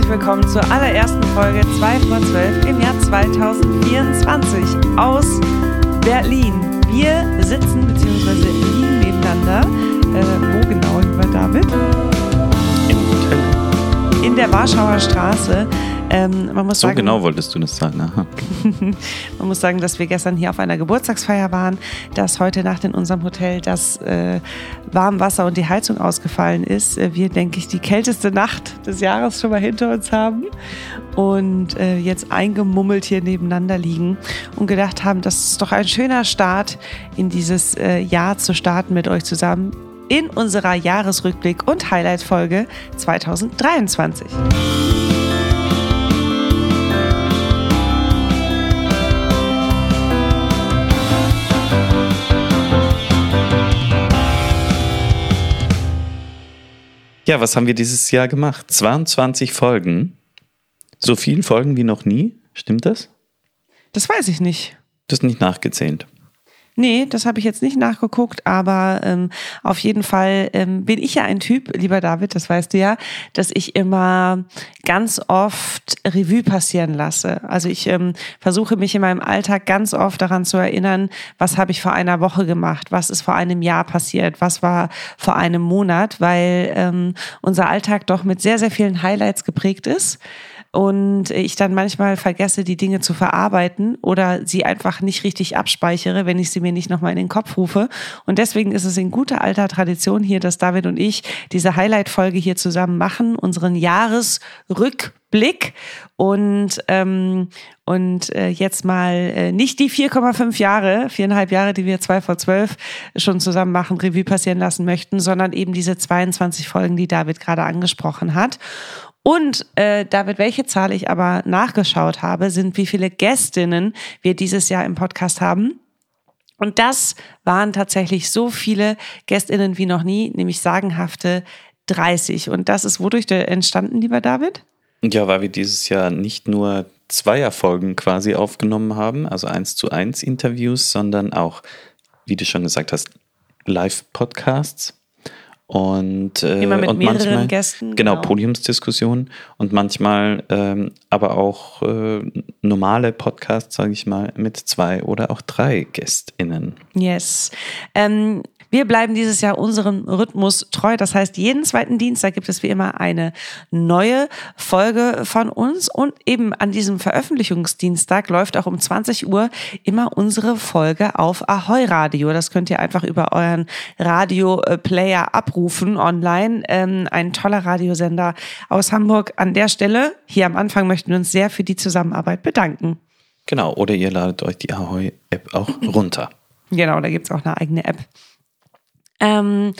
herzlich willkommen zur allerersten Folge 2 vor 12 im Jahr 2024 aus Berlin. Wir sitzen bzw. liegen nebeneinander. Äh, wo genau, lieber David? Im Hotel. In der Warschauer Straße. Ähm, man muss so sagen, genau wolltest du das sagen. Aha. man muss sagen, dass wir gestern hier auf einer Geburtstagsfeier waren, dass heute Nacht in unserem Hotel das äh, Warmwasser und die Heizung ausgefallen ist. Äh, wir, denke ich, die kälteste Nacht des Jahres schon mal hinter uns haben und äh, jetzt eingemummelt hier nebeneinander liegen und gedacht haben, das ist doch ein schöner Start in dieses äh, Jahr zu starten mit euch zusammen in unserer Jahresrückblick und Highlight-Folge 2023. Ja, was haben wir dieses Jahr gemacht? 22 Folgen. So viele Folgen wie noch nie. Stimmt das? Das weiß ich nicht. Du hast nicht nachgezählt. Nee, das habe ich jetzt nicht nachgeguckt, aber ähm, auf jeden Fall ähm, bin ich ja ein Typ, lieber David, das weißt du ja, dass ich immer ganz oft Revue passieren lasse. Also ich ähm, versuche mich in meinem Alltag ganz oft daran zu erinnern, was habe ich vor einer Woche gemacht, was ist vor einem Jahr passiert, was war vor einem Monat, weil ähm, unser Alltag doch mit sehr, sehr vielen Highlights geprägt ist und ich dann manchmal vergesse, die Dinge zu verarbeiten oder sie einfach nicht richtig abspeichere, wenn ich sie mir nicht nochmal in den Kopf rufe. Und deswegen ist es in guter alter Tradition hier, dass David und ich diese Highlight-Folge hier zusammen machen, unseren Jahresrückblick und ähm, und äh, jetzt mal äh, nicht die 4,5 Jahre, viereinhalb Jahre, die wir zwei vor zwölf schon zusammen machen, Revue passieren lassen möchten, sondern eben diese 22 Folgen, die David gerade angesprochen hat. Und äh, David, welche Zahl ich aber nachgeschaut habe, sind, wie viele Gästinnen wir dieses Jahr im Podcast haben. Und das waren tatsächlich so viele Gästinnen wie noch nie, nämlich sagenhafte 30. Und das ist wodurch entstanden, lieber David? Ja, weil wir dieses Jahr nicht nur Zweierfolgen quasi aufgenommen haben, also eins zu eins Interviews, sondern auch, wie du schon gesagt hast, Live-Podcasts und, äh, Immer mit und mehreren manchmal, Gästen. Genau, genau. Podiumsdiskussionen und manchmal ähm, aber auch äh, normale Podcasts, sage ich mal, mit zwei oder auch drei GästInnen. Yes. Ähm, wir bleiben dieses Jahr unserem Rhythmus treu. Das heißt, jeden zweiten Dienstag gibt es wie immer eine neue Folge von uns. Und eben an diesem Veröffentlichungsdienstag läuft auch um 20 Uhr immer unsere Folge auf Ahoi Radio. Das könnt ihr einfach über euren Radio-Player abrufen online. Ähm, ein toller Radiosender aus Hamburg. An der Stelle, hier am Anfang möchten wir uns sehr für die Zusammenarbeit bedanken. Genau, oder ihr ladet euch die Ahoi-App auch runter. Genau, da gibt es auch eine eigene App. Ähm,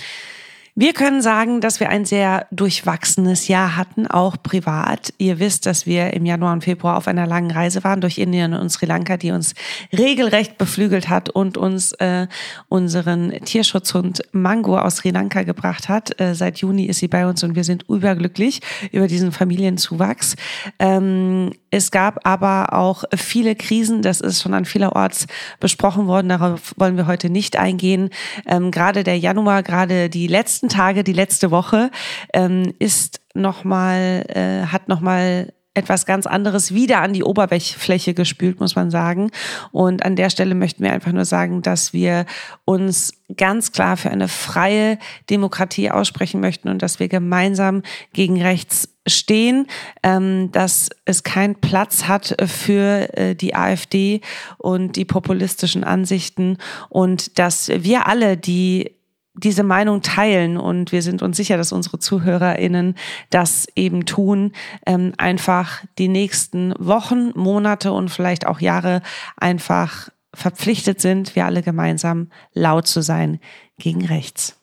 wir können sagen, dass wir ein sehr durchwachsenes Jahr hatten, auch privat. Ihr wisst, dass wir im Januar und Februar auf einer langen Reise waren durch Indien und Sri Lanka, die uns regelrecht beflügelt hat und uns äh, unseren Tierschutzhund Mango aus Sri Lanka gebracht hat. Äh, seit Juni ist sie bei uns und wir sind überglücklich über diesen Familienzuwachs. Ähm, es gab aber auch viele Krisen, das ist schon an vielerorts besprochen worden, darauf wollen wir heute nicht eingehen. Ähm, gerade der Januar, gerade die letzten Tage, die letzte Woche, ähm, ist nochmal, äh, hat nochmal etwas ganz anderes wieder an die Oberfläche gespült, muss man sagen. Und an der Stelle möchten wir einfach nur sagen, dass wir uns ganz klar für eine freie Demokratie aussprechen möchten und dass wir gemeinsam gegen rechts stehen, ähm, dass es keinen Platz hat für äh, die AfD und die populistischen Ansichten und dass wir alle, die diese Meinung teilen und wir sind uns sicher, dass unsere ZuhörerInnen das eben tun, ähm, einfach die nächsten Wochen, Monate und vielleicht auch Jahre einfach verpflichtet sind, wir alle gemeinsam laut zu sein gegen rechts.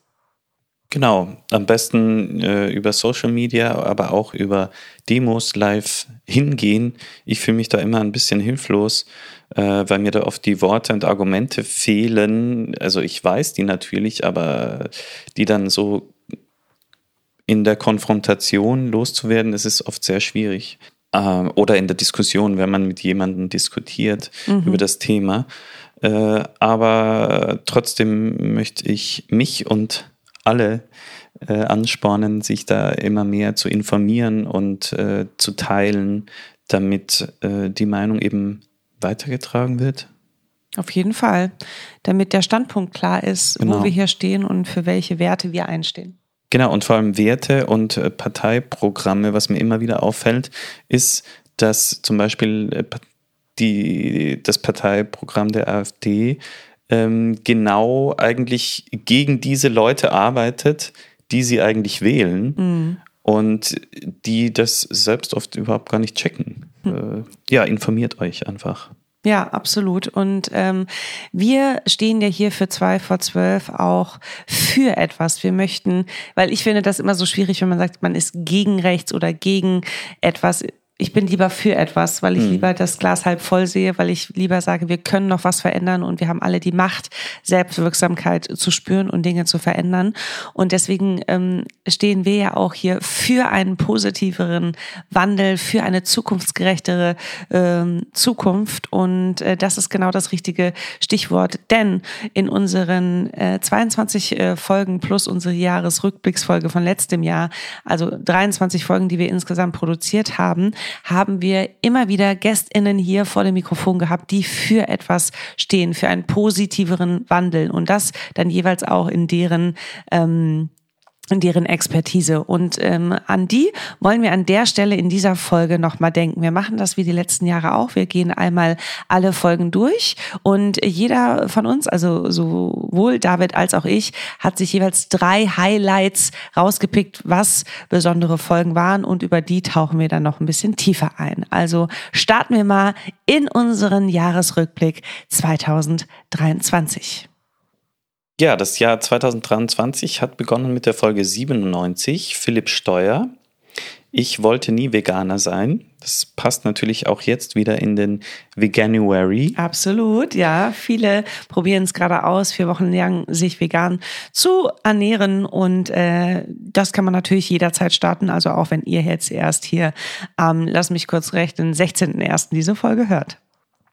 Genau, am besten äh, über Social Media, aber auch über Demos live hingehen. Ich fühle mich da immer ein bisschen hilflos, äh, weil mir da oft die Worte und Argumente fehlen. Also ich weiß die natürlich, aber die dann so in der Konfrontation loszuwerden, das ist oft sehr schwierig. Äh, oder in der Diskussion, wenn man mit jemandem diskutiert mhm. über das Thema. Äh, aber trotzdem möchte ich mich und alle äh, anspornen, sich da immer mehr zu informieren und äh, zu teilen, damit äh, die Meinung eben weitergetragen wird. Auf jeden Fall, damit der Standpunkt klar ist, genau. wo wir hier stehen und für welche Werte wir einstehen. Genau, und vor allem Werte und äh, Parteiprogramme, was mir immer wieder auffällt, ist, dass zum Beispiel äh, die, das Parteiprogramm der AfD ähm, genau eigentlich gegen diese Leute arbeitet, die sie eigentlich wählen mhm. und die das selbst oft überhaupt gar nicht checken. Mhm. Äh, ja, informiert euch einfach. Ja, absolut. Und ähm, wir stehen ja hier für zwei vor zwölf auch für etwas. Wir möchten, weil ich finde das immer so schwierig, wenn man sagt, man ist gegen rechts oder gegen etwas ich bin lieber für etwas, weil ich mhm. lieber das Glas halb voll sehe, weil ich lieber sage, wir können noch was verändern und wir haben alle die Macht, Selbstwirksamkeit zu spüren und Dinge zu verändern. Und deswegen ähm, stehen wir ja auch hier für einen positiveren Wandel, für eine zukunftsgerechtere ähm, Zukunft. Und äh, das ist genau das richtige Stichwort. Denn in unseren äh, 22 äh, Folgen plus unsere Jahresrückblicksfolge von letztem Jahr, also 23 Folgen, die wir insgesamt produziert haben, haben wir immer wieder GästInnen hier vor dem Mikrofon gehabt, die für etwas stehen, für einen positiveren Wandel. Und das dann jeweils auch in deren ähm, deren Expertise. Und ähm, an die wollen wir an der Stelle in dieser Folge nochmal denken. Wir machen das wie die letzten Jahre auch. Wir gehen einmal alle Folgen durch und jeder von uns, also sowohl David als auch ich, hat sich jeweils drei Highlights rausgepickt, was besondere Folgen waren und über die tauchen wir dann noch ein bisschen tiefer ein. Also starten wir mal in unseren Jahresrückblick 2023. Ja, das Jahr 2023 hat begonnen mit der Folge 97, Philipp Steuer. Ich wollte nie Veganer sein. Das passt natürlich auch jetzt wieder in den Veganuary. Absolut, ja. Viele probieren es gerade aus, vier Wochen lang sich vegan zu ernähren. Und äh, das kann man natürlich jederzeit starten. Also auch wenn ihr jetzt erst hier, ähm, lass mich kurz rechnen, 16.01. diese Folge hört.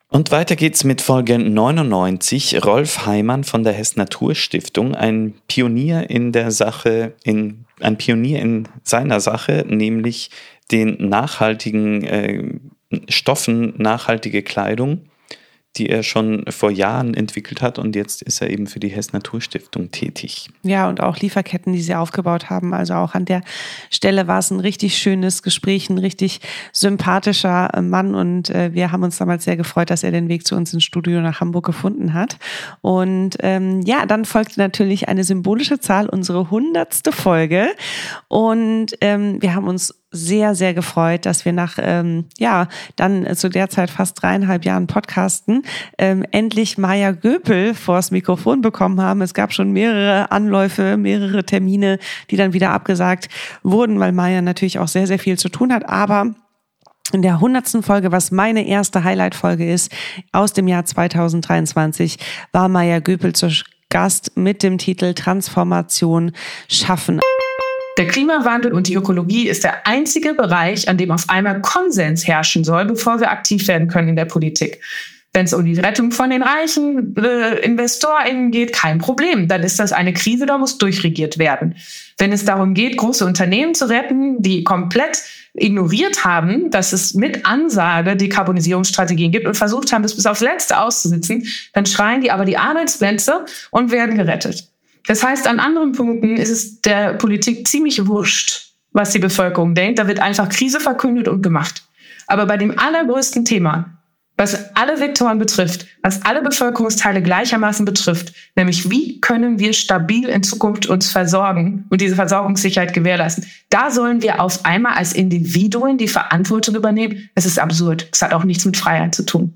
Und weiter geht's mit Folge 99. Rolf Heimann von der Hess Naturstiftung, ein Pionier in der Sache, in, ein Pionier in seiner Sache, nämlich den nachhaltigen äh, Stoffen, nachhaltige Kleidung die er schon vor Jahren entwickelt hat und jetzt ist er eben für die Hess Naturstiftung tätig. Ja, und auch Lieferketten, die sie aufgebaut haben. Also auch an der Stelle war es ein richtig schönes Gespräch, ein richtig sympathischer äh, Mann und äh, wir haben uns damals sehr gefreut, dass er den Weg zu uns ins Studio nach Hamburg gefunden hat. Und ähm, ja, dann folgte natürlich eine symbolische Zahl, unsere hundertste Folge und ähm, wir haben uns sehr, sehr gefreut, dass wir nach, ähm, ja, dann zu der Zeit fast dreieinhalb Jahren Podcasten ähm, endlich Maya Göpel vors Mikrofon bekommen haben. Es gab schon mehrere Anläufe, mehrere Termine, die dann wieder abgesagt wurden, weil Maya natürlich auch sehr, sehr viel zu tun hat. Aber in der hundertsten Folge, was meine erste Highlight-Folge ist, aus dem Jahr 2023, war Maya Göpel zu Gast mit dem Titel Transformation schaffen. Der Klimawandel und die Ökologie ist der einzige Bereich, an dem auf einmal Konsens herrschen soll, bevor wir aktiv werden können in der Politik. Wenn es um die Rettung von den reichen äh, InvestorInnen geht, kein Problem. Dann ist das eine Krise, da muss durchregiert werden. Wenn es darum geht, große Unternehmen zu retten, die komplett ignoriert haben, dass es mit Ansage Dekarbonisierungsstrategien gibt und versucht haben, das bis aufs Letzte auszusitzen, dann schreien die aber die Arbeitsplätze und werden gerettet. Das heißt, an anderen Punkten ist es der Politik ziemlich wurscht, was die Bevölkerung denkt. Da wird einfach Krise verkündet und gemacht. Aber bei dem allergrößten Thema, was alle Vektoren betrifft, was alle Bevölkerungsteile gleichermaßen betrifft, nämlich wie können wir stabil in Zukunft uns versorgen und diese Versorgungssicherheit gewährleisten, da sollen wir auf einmal als Individuen die Verantwortung übernehmen. Es ist absurd. Es hat auch nichts mit Freiheit zu tun.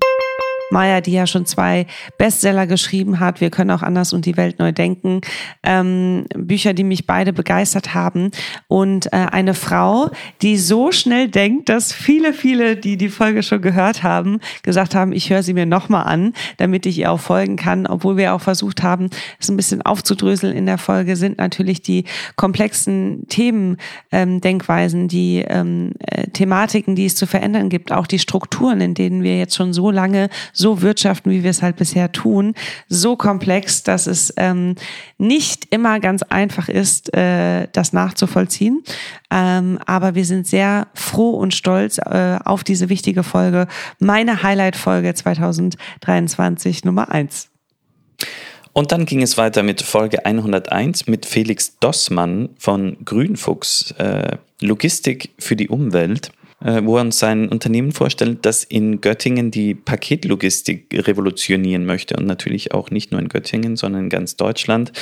Maya, die ja schon zwei Bestseller geschrieben hat. Wir können auch anders und die Welt neu denken. Ähm, Bücher, die mich beide begeistert haben. Und äh, eine Frau, die so schnell denkt, dass viele, viele, die die Folge schon gehört haben, gesagt haben, ich höre sie mir nochmal an, damit ich ihr auch folgen kann. Obwohl wir auch versucht haben, es ein bisschen aufzudröseln in der Folge, sind natürlich die komplexen Themen, ähm, Denkweisen, die ähm, äh, Thematiken, die es zu verändern gibt, auch die Strukturen, in denen wir jetzt schon so lange so wirtschaften, wie wir es halt bisher tun, so komplex, dass es ähm, nicht immer ganz einfach ist, äh, das nachzuvollziehen. Ähm, aber wir sind sehr froh und stolz äh, auf diese wichtige Folge, meine Highlight-Folge 2023 Nummer eins. Und dann ging es weiter mit Folge 101 mit Felix Dossmann von Grünfuchs, äh, Logistik für die Umwelt, wo er uns sein Unternehmen vorstellt, das in Göttingen die Paketlogistik revolutionieren möchte und natürlich auch nicht nur in Göttingen, sondern in ganz Deutschland.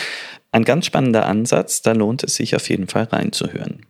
Ein ganz spannender Ansatz, da lohnt es sich auf jeden Fall reinzuhören.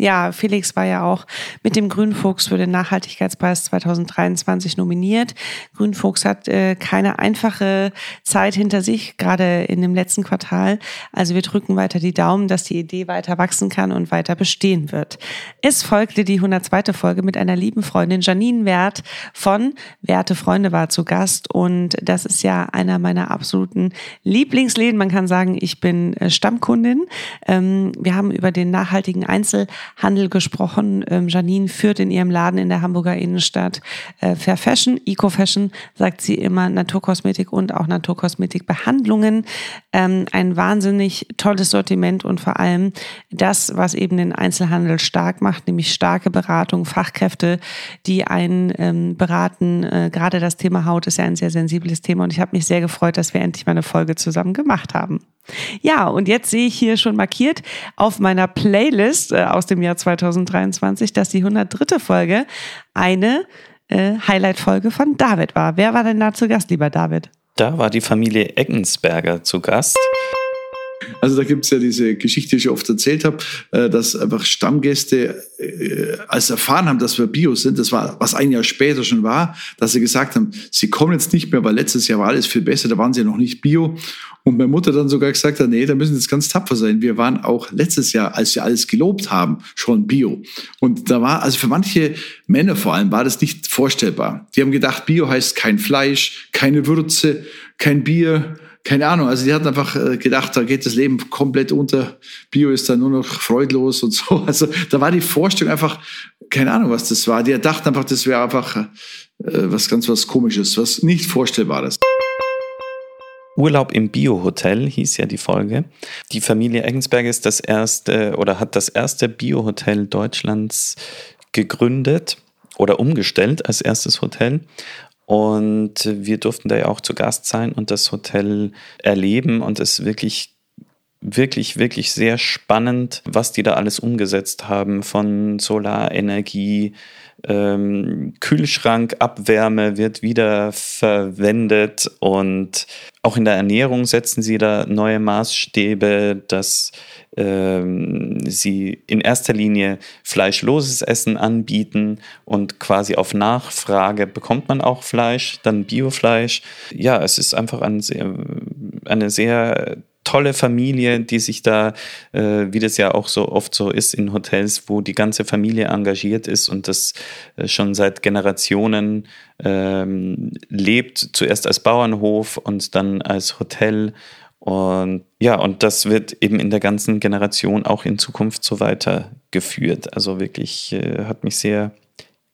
Ja, Felix war ja auch mit dem Grünfuchs für den Nachhaltigkeitspreis 2023 nominiert. Grünfuchs hat äh, keine einfache Zeit hinter sich, gerade in dem letzten Quartal. Also wir drücken weiter die Daumen, dass die Idee weiter wachsen kann und weiter bestehen wird. Es folgte die 102. Folge mit einer lieben Freundin, Janine Wert von Werte Freunde war zu Gast. Und das ist ja einer meiner absoluten Lieblingsläden. Man kann sagen, ich bin äh, Stammkundin. Ähm, wir haben über den nachhaltigen Einzel Handel gesprochen. Ähm, Janine führt in ihrem Laden in der Hamburger Innenstadt äh, Fair Fashion, Eco Fashion, sagt sie immer, Naturkosmetik und auch Naturkosmetikbehandlungen. Ähm, ein wahnsinnig tolles Sortiment und vor allem das, was eben den Einzelhandel stark macht, nämlich starke Beratung, Fachkräfte, die einen ähm, beraten. Äh, gerade das Thema Haut ist ja ein sehr sensibles Thema und ich habe mich sehr gefreut, dass wir endlich mal eine Folge zusammen gemacht haben. Ja, und jetzt sehe ich hier schon markiert auf meiner Playlist äh, aus dem Jahr 2023, dass die 103. Folge eine äh, Highlight-Folge von David war. Wer war denn da zu Gast, lieber David? Da war die Familie Eggensberger zu Gast. Also da gibt es ja diese Geschichte, die ich oft erzählt habe, äh, dass einfach Stammgäste, äh, als erfahren haben, dass wir Bio sind, das war, was ein Jahr später schon war, dass sie gesagt haben, sie kommen jetzt nicht mehr, weil letztes Jahr war alles viel besser, da waren sie ja noch nicht Bio. Und meine Mutter dann sogar gesagt hat, nee, da müssen sie jetzt ganz tapfer sein. Wir waren auch letztes Jahr, als wir alles gelobt haben, schon Bio. Und da war, also für manche Männer vor allem, war das nicht vorstellbar. Die haben gedacht, Bio heißt kein Fleisch, keine Würze, kein Bier, keine Ahnung, also die hatten einfach äh, gedacht, da geht das Leben komplett unter. Bio ist dann nur noch freudlos und so. Also da war die Vorstellung einfach, keine Ahnung, was das war. Die dachten einfach, das wäre einfach äh, was ganz was Komisches, was nicht Vorstellbares. Urlaub im Bio-Hotel hieß ja die Folge. Die Familie Eggensberg ist das erste oder hat das erste Bio-Hotel Deutschlands gegründet oder umgestellt als erstes Hotel. Und wir durften da ja auch zu Gast sein und das Hotel erleben. Und es wirklich wirklich, wirklich sehr spannend, was die da alles umgesetzt haben von Solarenergie, ähm, Kühlschrankabwärme wird wieder verwendet und auch in der Ernährung setzen sie da neue Maßstäbe, dass ähm, sie in erster Linie fleischloses Essen anbieten und quasi auf Nachfrage bekommt man auch Fleisch, dann Biofleisch. Ja, es ist einfach ein sehr, eine sehr tolle Familie, die sich da, äh, wie das ja auch so oft so ist in Hotels, wo die ganze Familie engagiert ist und das äh, schon seit Generationen ähm, lebt, zuerst als Bauernhof und dann als Hotel. Und ja, und das wird eben in der ganzen Generation auch in Zukunft so weitergeführt. Also wirklich äh, hat mich sehr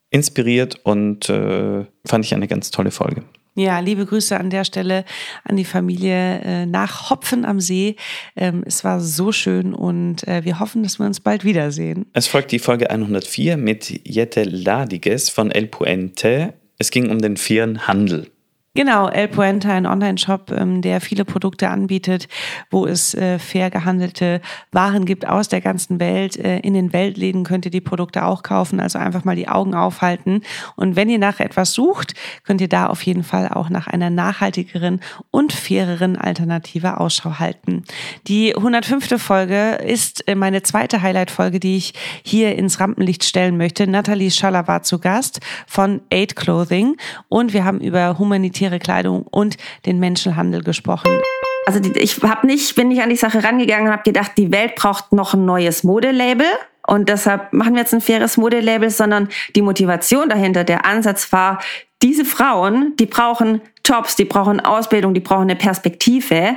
inspiriert und äh, fand ich eine ganz tolle Folge. Ja, liebe Grüße an der Stelle an die Familie äh, nach Hopfen am See. Ähm, es war so schön und äh, wir hoffen, dass wir uns bald wiedersehen. Es folgt die Folge 104 mit Jette Ladiges von El Puente. Es ging um den fairen Handel. Genau, El Puente, ein Online-Shop, ähm, der viele Produkte anbietet, wo es äh, fair gehandelte Waren gibt aus der ganzen Welt. Äh, in den Weltläden könnt ihr die Produkte auch kaufen, also einfach mal die Augen aufhalten. Und wenn ihr nach etwas sucht, könnt ihr da auf jeden Fall auch nach einer nachhaltigeren und faireren Alternative Ausschau halten. Die 105. Folge ist äh, meine zweite Highlight-Folge, die ich hier ins Rampenlicht stellen möchte. Nathalie Schaller war zu Gast von Aid Clothing und wir haben über humanitäre prekäre Kleidung und den Menschenhandel gesprochen. Also ich habe nicht, bin nicht an die Sache rangegangen und habe gedacht, die Welt braucht noch ein neues Modelabel und deshalb machen wir jetzt ein faires Modelabel, sondern die Motivation dahinter, der Ansatz war, diese Frauen, die brauchen Jobs, die brauchen Ausbildung, die brauchen eine Perspektive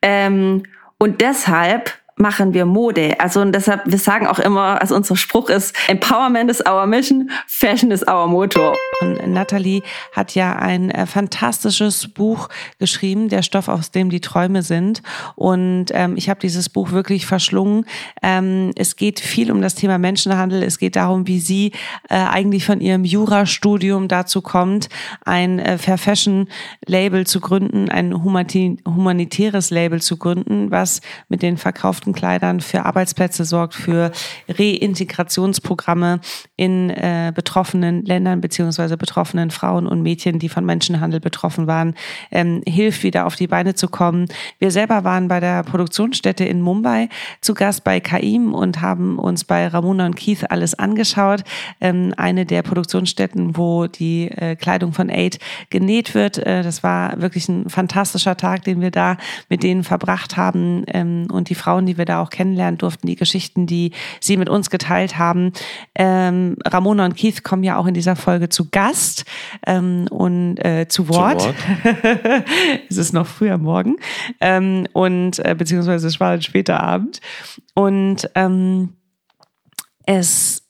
ähm, und deshalb machen wir Mode. Also und deshalb, wir sagen auch immer, also unser Spruch ist, Empowerment is our mission, Fashion is our motor. Und Natalie hat ja ein äh, fantastisches Buch geschrieben, Der Stoff, aus dem die Träume sind. Und ähm, ich habe dieses Buch wirklich verschlungen. Ähm, es geht viel um das Thema Menschenhandel. Es geht darum, wie sie äh, eigentlich von ihrem Jurastudium dazu kommt, ein äh, Fair Fashion Label zu gründen, ein humanitäres Label zu gründen, was mit den verkauften Kleidern für Arbeitsplätze sorgt, für Reintegrationsprogramme in äh, betroffenen Ländern beziehungsweise betroffenen Frauen und Mädchen, die von Menschenhandel betroffen waren, ähm, hilft, wieder auf die Beine zu kommen. Wir selber waren bei der Produktionsstätte in Mumbai zu Gast bei Kaim und haben uns bei Ramona und Keith alles angeschaut. Ähm, eine der Produktionsstätten, wo die äh, Kleidung von Aid genäht wird. Äh, das war wirklich ein fantastischer Tag, den wir da mit denen verbracht haben ähm, und die Frauen, die wir da auch kennenlernen durften, die Geschichten, die sie mit uns geteilt haben. Ähm, Ramona und Keith kommen ja auch in dieser Folge zu Gast ähm, und äh, zu Wort. Zu Wort. es ist noch früher Morgen ähm, und äh, beziehungsweise es war ein später Abend und ähm, es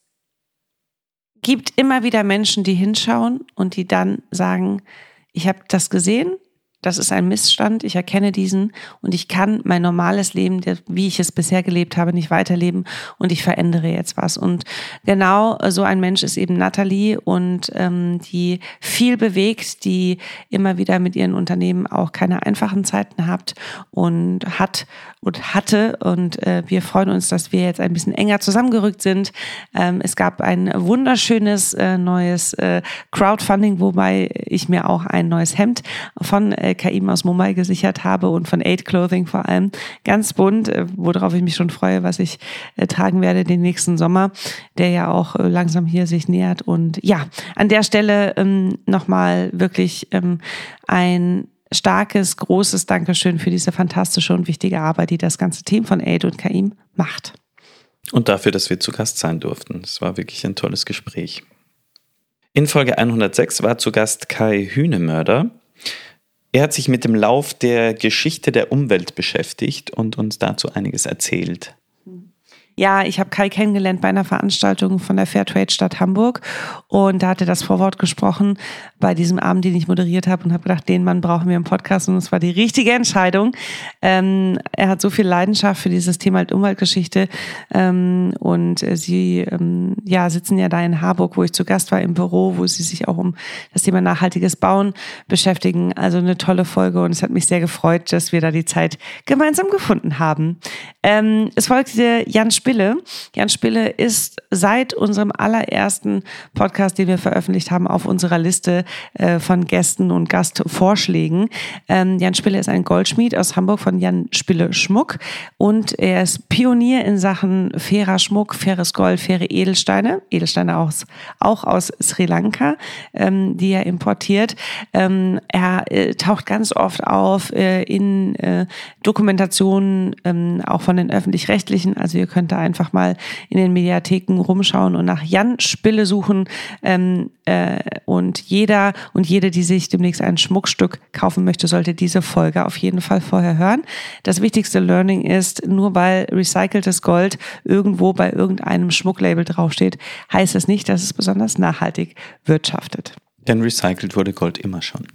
gibt immer wieder Menschen, die hinschauen und die dann sagen, ich habe das gesehen, das ist ein Missstand, ich erkenne diesen und ich kann mein normales Leben, wie ich es bisher gelebt habe, nicht weiterleben und ich verändere jetzt was. Und genau so ein Mensch ist eben Nathalie und ähm, die viel bewegt, die immer wieder mit ihren Unternehmen auch keine einfachen Zeiten hat und hat und hatte. Und äh, wir freuen uns, dass wir jetzt ein bisschen enger zusammengerückt sind. Ähm, es gab ein wunderschönes äh, neues äh, Crowdfunding, wobei ich mir auch ein neues Hemd von äh, KI aus Mumbai gesichert habe und von Aid Clothing vor allem. Ganz bunt, äh, worauf ich mich schon freue, was ich äh, tragen werde den nächsten Sommer, der ja auch äh, langsam hier sich nähert. Und ja, an der Stelle ähm, nochmal wirklich ähm, ein starkes, großes Dankeschön für diese fantastische und wichtige Arbeit, die das ganze Team von Aid und Kaim macht. Und dafür, dass wir zu Gast sein durften. Es war wirklich ein tolles Gespräch. In Folge 106 war zu Gast Kai Hühnemörder. Er hat sich mit dem Lauf der Geschichte der Umwelt beschäftigt und uns dazu einiges erzählt. Ja, ich habe Kai kennengelernt bei einer Veranstaltung von der Fairtrade Stadt Hamburg und da hat er das Vorwort gesprochen bei diesem Abend, den ich moderiert habe und habe gedacht, den Mann brauchen wir im Podcast und es war die richtige Entscheidung. Ähm, er hat so viel Leidenschaft für dieses Thema Umweltgeschichte ähm, und äh, sie ähm, ja sitzen ja da in Harburg, wo ich zu Gast war im Büro, wo sie sich auch um das Thema nachhaltiges Bauen beschäftigen. Also eine tolle Folge und es hat mich sehr gefreut, dass wir da die Zeit gemeinsam gefunden haben. Ähm, es folgte Jan Spitz Spille. Jan Spille ist seit unserem allerersten Podcast, den wir veröffentlicht haben, auf unserer Liste äh, von Gästen und Gastvorschlägen. Ähm, Jan Spille ist ein Goldschmied aus Hamburg von Jan Spille Schmuck und er ist Pionier in Sachen fairer Schmuck, faires Gold, faire Edelsteine, Edelsteine aus, auch aus Sri Lanka, ähm, die er importiert. Ähm, er äh, taucht ganz oft auf äh, in äh, Dokumentationen, ähm, auch von den öffentlich-rechtlichen. Also ihr könnt da einfach mal in den Mediatheken rumschauen und nach Jan Spille suchen. Ähm, äh, und jeder und jede, die sich demnächst ein Schmuckstück kaufen möchte, sollte diese Folge auf jeden Fall vorher hören. Das wichtigste Learning ist, nur weil recyceltes Gold irgendwo bei irgendeinem Schmucklabel draufsteht, heißt es nicht, dass es besonders nachhaltig wirtschaftet. Denn recycelt wurde Gold immer schon.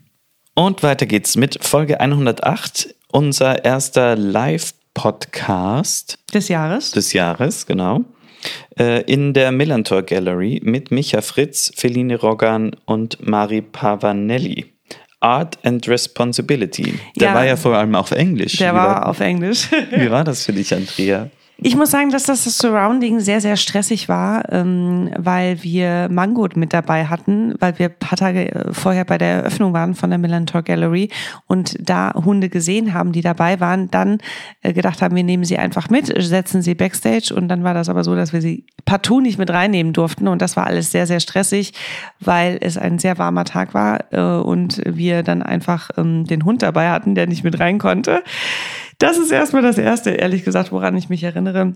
Und weiter geht's mit Folge 108, unser erster Live Podcast des Jahres. Des Jahres, genau. Äh, in der Millantor Gallery mit Micha Fritz, Feline Rogan und Mari Pavanelli. Art and Responsibility. Der ja, war ja vor allem auf Englisch. Der war, war auf Englisch. wie war das für dich, Andrea? Ich muss sagen, dass das, Surrounding sehr, sehr stressig war, ähm, weil wir Mango mit dabei hatten, weil wir paar Tage äh, vorher bei der Eröffnung waren von der Millantor Gallery und da Hunde gesehen haben, die dabei waren, dann äh, gedacht haben, wir nehmen sie einfach mit, setzen sie backstage und dann war das aber so, dass wir sie partout nicht mit reinnehmen durften und das war alles sehr, sehr stressig, weil es ein sehr warmer Tag war äh, und wir dann einfach ähm, den Hund dabei hatten, der nicht mit rein konnte. Das ist erstmal das Erste, ehrlich gesagt, woran ich mich erinnere.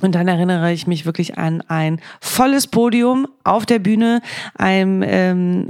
Und dann erinnere ich mich wirklich an ein volles Podium auf der Bühne, ein ähm,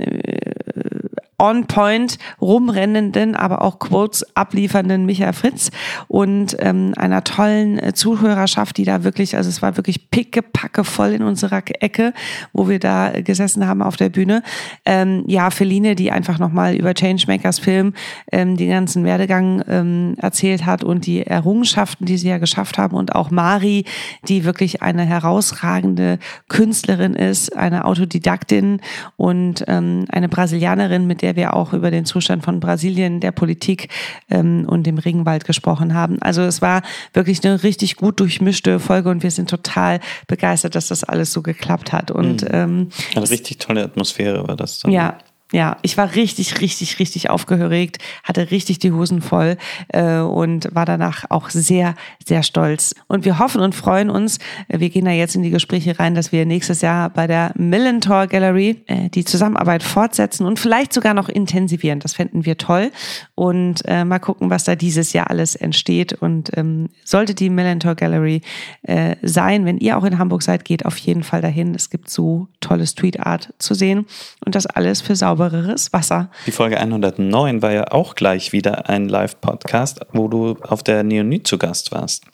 on point rumrennenden, aber auch Quotes abliefernden Michael Fritz und ähm, einer tollen äh, Zuhörerschaft, die da wirklich, also es war wirklich pickepacke voll in unserer Ecke, wo wir da gesessen haben auf der Bühne. Ähm, ja, Feline, die einfach nochmal über Changemakers Film ähm, den ganzen Werdegang ähm, erzählt hat und die Errungenschaften, die sie ja geschafft haben und auch Mari, die wirklich eine herausragende Künstlerin ist, eine Autodidaktin und ähm, eine Brasilianerin, mit der wir auch über den Zustand von Brasilien, der Politik ähm, und dem Regenwald gesprochen haben. Also es war wirklich eine richtig gut durchmischte Folge und wir sind total begeistert, dass das alles so geklappt hat. Und mhm. ähm, eine richtig tolle Atmosphäre war das. Dann. Ja, ja, ich war richtig, richtig, richtig aufgeregt, hatte richtig die Hosen voll äh, und war danach auch sehr, sehr stolz. Und wir hoffen und freuen uns, äh, wir gehen da jetzt in die Gespräche rein, dass wir nächstes Jahr bei der Millentor Gallery äh, die Zusammenarbeit fortsetzen und vielleicht sogar noch intensivieren. Das fänden wir toll. Und äh, mal gucken, was da dieses Jahr alles entsteht. Und ähm, sollte die Millentor Gallery äh, sein, wenn ihr auch in Hamburg seid, geht auf jeden Fall dahin. Es gibt so tolle Street Art zu sehen und das alles für sauber saubereres Wasser. Die Folge 109 war ja auch gleich wieder ein Live-Podcast, wo du auf der Neonit zu Gast warst.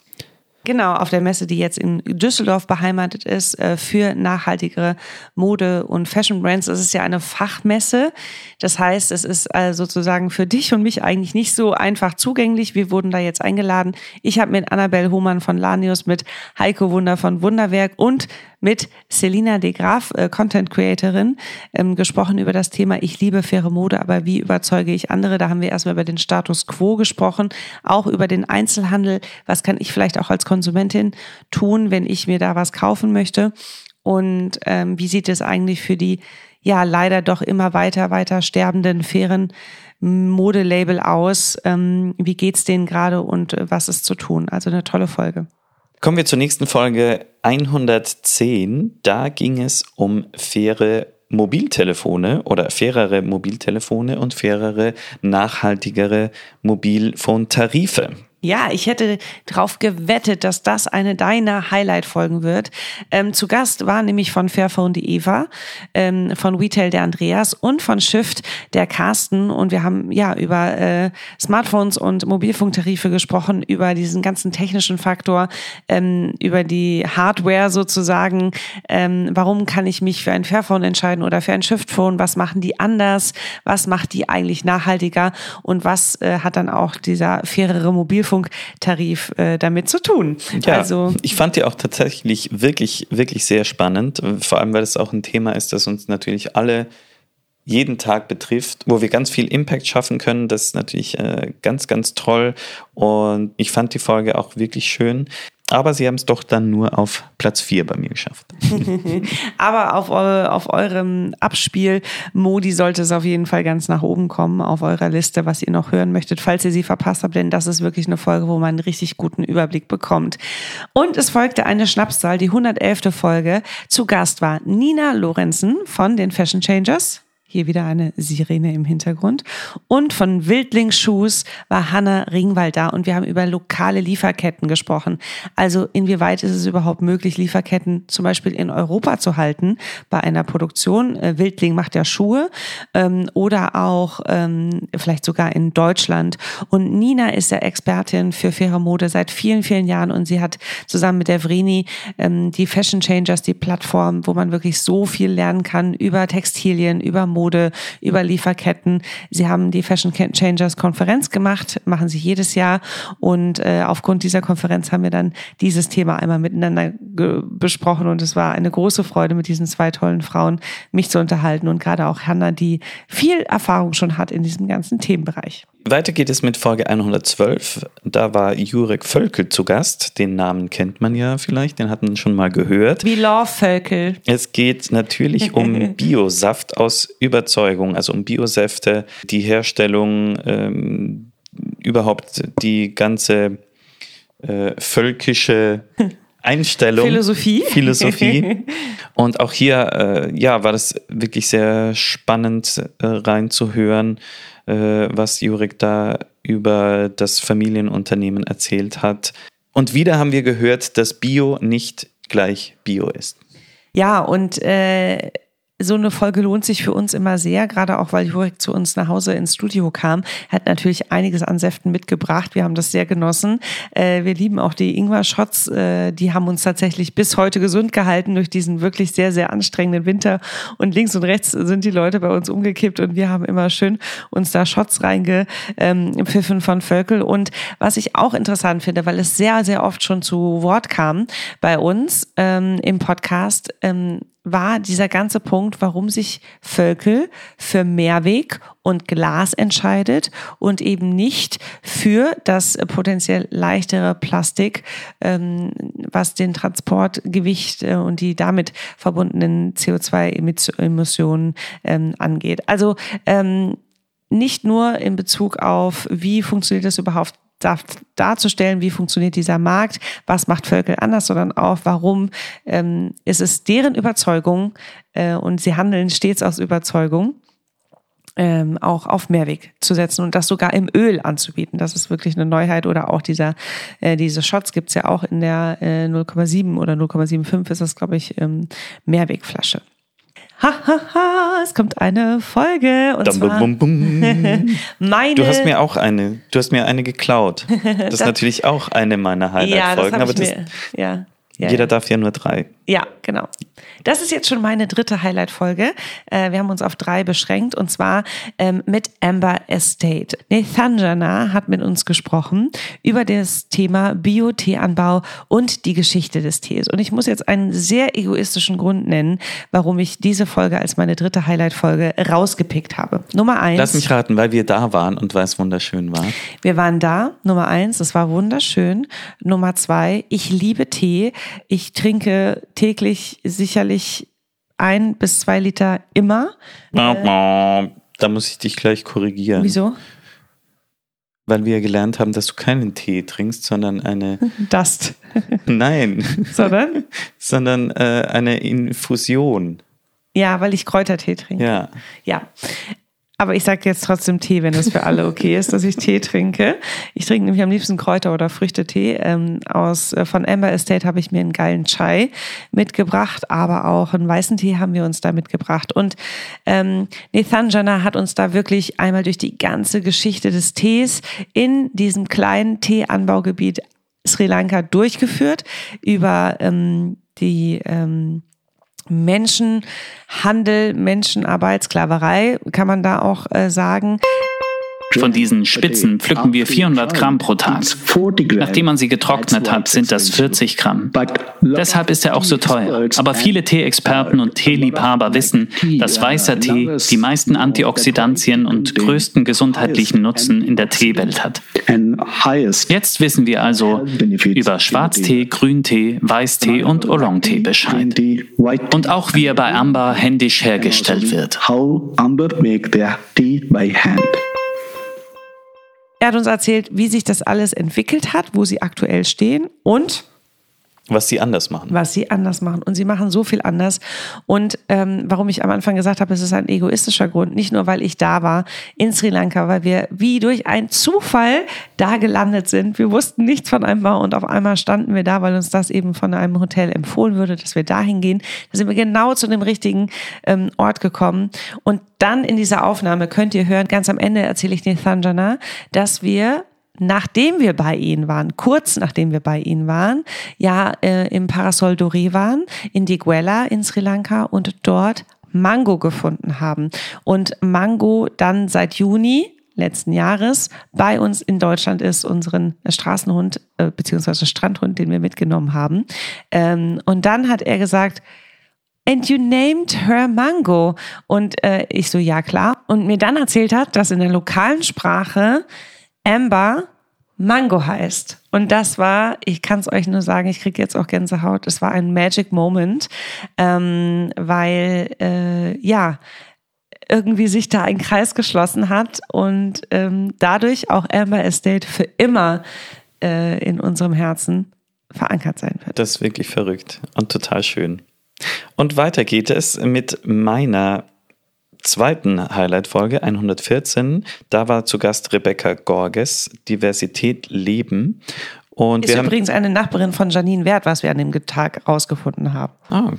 Genau, auf der Messe, die jetzt in Düsseldorf beheimatet ist, äh, für nachhaltigere Mode- und Fashion-Brands. Es ist ja eine Fachmesse. Das heißt, es ist äh, sozusagen für dich und mich eigentlich nicht so einfach zugänglich. Wir wurden da jetzt eingeladen. Ich habe mit Annabelle Hohmann von Lanius, mit Heiko Wunder von Wunderwerk und mit Selina de Graaf, äh, Content Creatorin, ähm, gesprochen über das Thema Ich liebe faire Mode, aber wie überzeuge ich andere? Da haben wir erstmal über den Status quo gesprochen, auch über den Einzelhandel. Was kann ich vielleicht auch als Konsumentin tun, wenn ich mir da was kaufen möchte? Und ähm, wie sieht es eigentlich für die ja leider doch immer weiter, weiter sterbenden fairen Modelabel aus? Ähm, wie geht's denen gerade und äh, was ist zu tun? Also eine tolle Folge. Kommen wir zur nächsten Folge 110. Da ging es um faire Mobiltelefone oder fairere Mobiltelefone und fairere, nachhaltigere Mobilfunkttarife. Ja, ich hätte drauf gewettet, dass das eine deiner Highlight-Folgen wird. Ähm, zu Gast war nämlich von Fairphone die Eva, ähm, von Retail der Andreas und von Shift der Carsten. Und wir haben ja über äh, Smartphones und Mobilfunktarife gesprochen, über diesen ganzen technischen Faktor, ähm, über die Hardware sozusagen. Ähm, warum kann ich mich für ein Fairphone entscheiden oder für ein Shift-Phone? Was machen die anders? Was macht die eigentlich nachhaltiger? Und was äh, hat dann auch dieser fairere Mobilfunk Mobilfunktarif äh, damit zu tun. Ja, also ich fand die auch tatsächlich wirklich, wirklich sehr spannend, vor allem weil es auch ein Thema ist, das uns natürlich alle jeden Tag betrifft, wo wir ganz viel Impact schaffen können. Das ist natürlich äh, ganz, ganz toll. Und ich fand die Folge auch wirklich schön. Aber sie haben es doch dann nur auf Platz 4 bei mir geschafft. Aber auf, auf eurem Abspiel-Modi sollte es auf jeden Fall ganz nach oben kommen, auf eurer Liste, was ihr noch hören möchtet, falls ihr sie verpasst habt, denn das ist wirklich eine Folge, wo man einen richtig guten Überblick bekommt. Und es folgte eine Schnapszahl, die 111. Folge. Zu Gast war Nina Lorenzen von den Fashion Changers. Hier wieder eine Sirene im Hintergrund. Und von Wildlingsschuhs war Hanna Ringwald da und wir haben über lokale Lieferketten gesprochen. Also inwieweit ist es überhaupt möglich, Lieferketten zum Beispiel in Europa zu halten bei einer Produktion? Äh, Wildling macht ja Schuhe ähm, oder auch ähm, vielleicht sogar in Deutschland. Und Nina ist ja Expertin für faire Mode seit vielen, vielen Jahren und sie hat zusammen mit der Vreni ähm, die Fashion Changers, die Plattform, wo man wirklich so viel lernen kann über Textilien, über Mode, über Lieferketten. Sie haben die Fashion Changers Konferenz gemacht, machen sie jedes Jahr. Und äh, aufgrund dieser Konferenz haben wir dann dieses Thema einmal miteinander besprochen. Und es war eine große Freude, mit diesen zwei tollen Frauen mich zu unterhalten. Und gerade auch Hanna, die viel Erfahrung schon hat in diesem ganzen Themenbereich. Weiter geht es mit Folge 112. Da war Jurek Völkel zu Gast. Den Namen kennt man ja vielleicht, den hat man schon mal gehört. Wie Love Völkel. Es geht natürlich um Biosaft aus Überzeugung, also um Biosäfte, die Herstellung, ähm, überhaupt die ganze äh, völkische Einstellung. Philosophie. Philosophie. Und auch hier, äh, ja, war das wirklich sehr spannend äh, reinzuhören was Jurik da über das Familienunternehmen erzählt hat. Und wieder haben wir gehört, dass Bio nicht gleich Bio ist. Ja, und äh, so eine Folge lohnt sich für uns immer sehr, gerade auch weil Jurek zu uns nach Hause ins Studio kam. Hat natürlich einiges an Säften mitgebracht. Wir haben das sehr genossen. Äh, wir lieben auch die Ingwer-Shots. Äh, die haben uns tatsächlich bis heute gesund gehalten durch diesen wirklich sehr, sehr anstrengenden Winter. Und links und rechts sind die Leute bei uns umgekippt und wir haben immer schön uns da Shots reingepfiffen von Völkel. Und was ich auch interessant finde, weil es sehr, sehr oft schon zu Wort kam bei uns ähm, im Podcast, ähm, war dieser ganze Punkt, warum sich Völkel für Mehrweg und Glas entscheidet und eben nicht für das potenziell leichtere Plastik, ähm, was den Transportgewicht äh, und die damit verbundenen CO2-Emissionen ähm, angeht. Also ähm, nicht nur in Bezug auf, wie funktioniert das überhaupt darzustellen, wie funktioniert dieser Markt, was macht Völkel anders, sondern auch, warum ähm, ist es deren Überzeugung äh, und sie handeln stets aus Überzeugung, ähm, auch auf Mehrweg zu setzen und das sogar im Öl anzubieten. Das ist wirklich eine Neuheit. Oder auch dieser, äh, diese Shots gibt's ja auch in der äh, 0,7 oder 0,75 ist das, glaube ich, ähm, Mehrwegflasche ha, ha, ha, es kommt eine Folge. Und Dum, zwar bum, bum. meine. Du hast mir auch eine, du hast mir eine geklaut. Das ist natürlich auch eine meiner ja, das Highlight-Folgen, aber das, mir. Ja, ja, jeder ja. darf ja nur drei. Ja, genau. Das ist jetzt schon meine dritte Highlight-Folge. Äh, wir haben uns auf drei beschränkt und zwar ähm, mit Amber Estate. Nethanjana hat mit uns gesprochen über das Thema Bio-Teeanbau und die Geschichte des Tees. Und ich muss jetzt einen sehr egoistischen Grund nennen, warum ich diese Folge als meine dritte Highlight-Folge rausgepickt habe. Nummer eins. Lass mich raten, weil wir da waren und weil es wunderschön war. Wir waren da, Nummer eins, es war wunderschön. Nummer zwei, ich liebe Tee. Ich trinke täglich sicherlich ein bis zwei Liter immer. Da muss ich dich gleich korrigieren. Wieso? Weil wir gelernt haben, dass du keinen Tee trinkst, sondern eine, Dust. nein, Sondern? sondern äh, eine Infusion. Ja, weil ich Kräutertee trinke. Ja. Ja. Aber ich sage jetzt trotzdem Tee, wenn das für alle okay ist, dass ich Tee trinke. Ich trinke nämlich am liebsten Kräuter- oder Früchtetee. Ähm, aus, äh, von Amber Estate habe ich mir einen geilen Chai mitgebracht, aber auch einen weißen Tee haben wir uns da mitgebracht. Und ähm, Nethanjana hat uns da wirklich einmal durch die ganze Geschichte des Tees in diesem kleinen Teeanbaugebiet Sri Lanka durchgeführt über ähm, die ähm, Menschenhandel, Menschenarbeit, Sklaverei, kann man da auch äh, sagen. Von diesen Spitzen pflücken wir 400 Gramm pro Tag. Nachdem man sie getrocknet hat, sind das 40 Gramm. Deshalb ist er auch so teuer. Aber viele Teeexperten und Teeliebhaber wissen, dass weißer Tee die meisten Antioxidantien und größten gesundheitlichen Nutzen in der Teewelt hat. Jetzt wissen wir also über Schwarztee, Grüntee, Weißtee und Oolong-Tee Bescheid. Und auch wie er bei Amber händisch hergestellt wird. How Amber make their tea by hand. Er hat uns erzählt, wie sich das alles entwickelt hat, wo sie aktuell stehen und Was sie anders machen. was sie anders machen. Und sie machen so viel anders. Und ähm, warum ich am Anfang gesagt habe, es ist ein egoistischer Grund, nicht nur, weil ich da war in Sri Lanka, weil wir wie durch einen Zufall da gelandet sind. Wir wussten nichts von einem Bau und auf einmal standen wir da, weil uns das eben von einem Hotel empfohlen würde, dass wir da hingehen. Da sind wir genau zu dem richtigen ähm, Ort gekommen. Und dann in dieser Aufnahme könnt ihr hören, ganz am Ende erzähle ich Nethanjana, dass wir nachdem wir bei ihnen waren, kurz nachdem wir bei ihnen waren, ja äh, im Parasol Doré waren, in Diguela in Sri Lanka und dort Mango gefunden haben. Und Mango dann seit Juni letzten Jahres bei uns in Deutschland ist, unseren Straßenhund äh, beziehungsweise Strandhund, den wir mitgenommen haben. Ähm, und dann hat er gesagt, And you named her Mango. Und äh, ich so, ja klar. Und mir dann erzählt hat, dass in der lokalen Sprache Amber Mango heißt. Und das war, ich kann es euch nur sagen, ich kriege jetzt auch Gänsehaut, es war ein Magic Moment, ähm, weil äh, ja, irgendwie sich da ein Kreis geschlossen hat und ähm, dadurch auch Amber Estate für immer äh, in unserem Herzen verankert sein wird. Das ist wirklich verrückt und total schön. Und weiter geht es mit meiner zweiten Highlight-Folge, 114. Da war zu Gast Rebecca Gorges, Diversität leben. Und Ist wir haben, übrigens eine Nachbarin von Janine Wert, was wir an dem Tag rausgefunden haben. ah,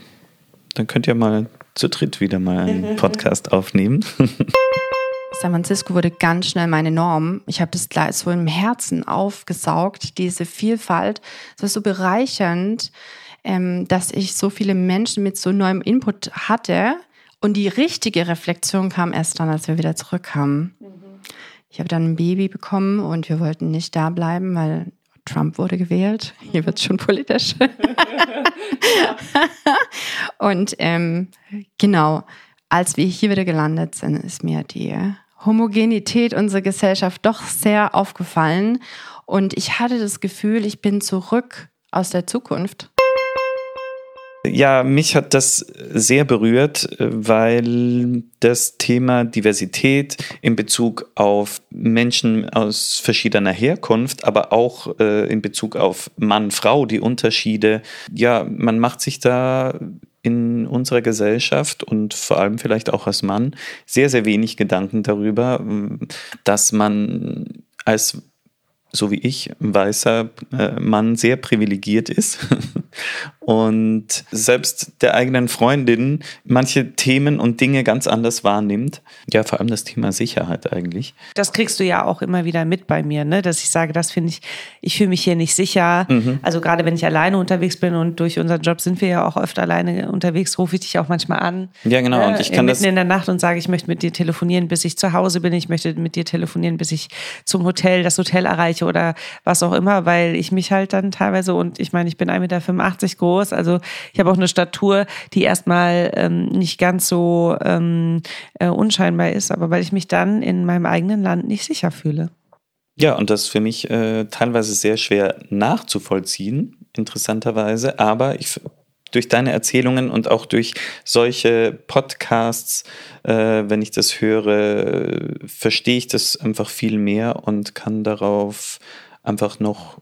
dann könnt ihr mal zu dritt wieder mal einen Podcast aufnehmen. San Francisco wurde ganz schnell meine Norm. Ich habe das gleich so im Herzen aufgesaugt, diese Vielfalt. Es war so bereichernd, ähm, dass ich so viele Menschen mit so neuem Input hatte. Und die richtige Reflexion kam erst dann, als wir wieder zurückkamen. Mhm. Ich habe dann ein Baby bekommen und wir wollten nicht da bleiben, weil Trump wurde gewählt. Hier wird es schon politisch. und ähm, genau, als wir hier wieder gelandet sind, ist mir die Homogenität unserer Gesellschaft doch sehr aufgefallen. Und ich hatte das Gefühl, ich bin zurück aus der Zukunft. Ja, mich hat das sehr berührt, weil das Thema Diversität in Bezug auf Menschen aus verschiedener Herkunft, aber auch äh, in Bezug auf Mann, Frau, die Unterschiede, ja, man macht sich da in unserer Gesellschaft und vor allem vielleicht auch als Mann sehr, sehr wenig Gedanken darüber, dass man als so wie ich, ein weißer äh, Mann sehr privilegiert ist und selbst der eigenen Freundin manche Themen und Dinge ganz anders wahrnimmt. Ja, vor allem das Thema Sicherheit eigentlich. Das kriegst du ja auch immer wieder mit bei mir, ne? dass ich sage, das finde ich, ich fühle mich hier nicht sicher. Mhm. Also gerade wenn ich alleine unterwegs bin und durch unseren Job sind wir ja auch oft alleine unterwegs, rufe ich dich auch manchmal an. Ja, genau. Und ich kann mitten das in der Nacht und sage, ich möchte mit dir telefonieren, bis ich zu Hause bin. Ich möchte mit dir telefonieren, bis ich zum Hotel, das Hotel erreiche oder was auch immer, weil ich mich halt dann teilweise und ich meine, ich bin 1,85 Meter groß, also ich habe auch eine Statur, die erstmal ähm, nicht ganz so ähm, äh, unscheinbar ist, aber weil ich mich dann in meinem eigenen Land nicht sicher fühle. Ja, und das ist für mich äh, teilweise sehr schwer nachzuvollziehen, interessanterweise, aber ich durch deine Erzählungen und auch durch solche Podcasts, äh, wenn ich das höre, verstehe ich das einfach viel mehr und kann darauf einfach noch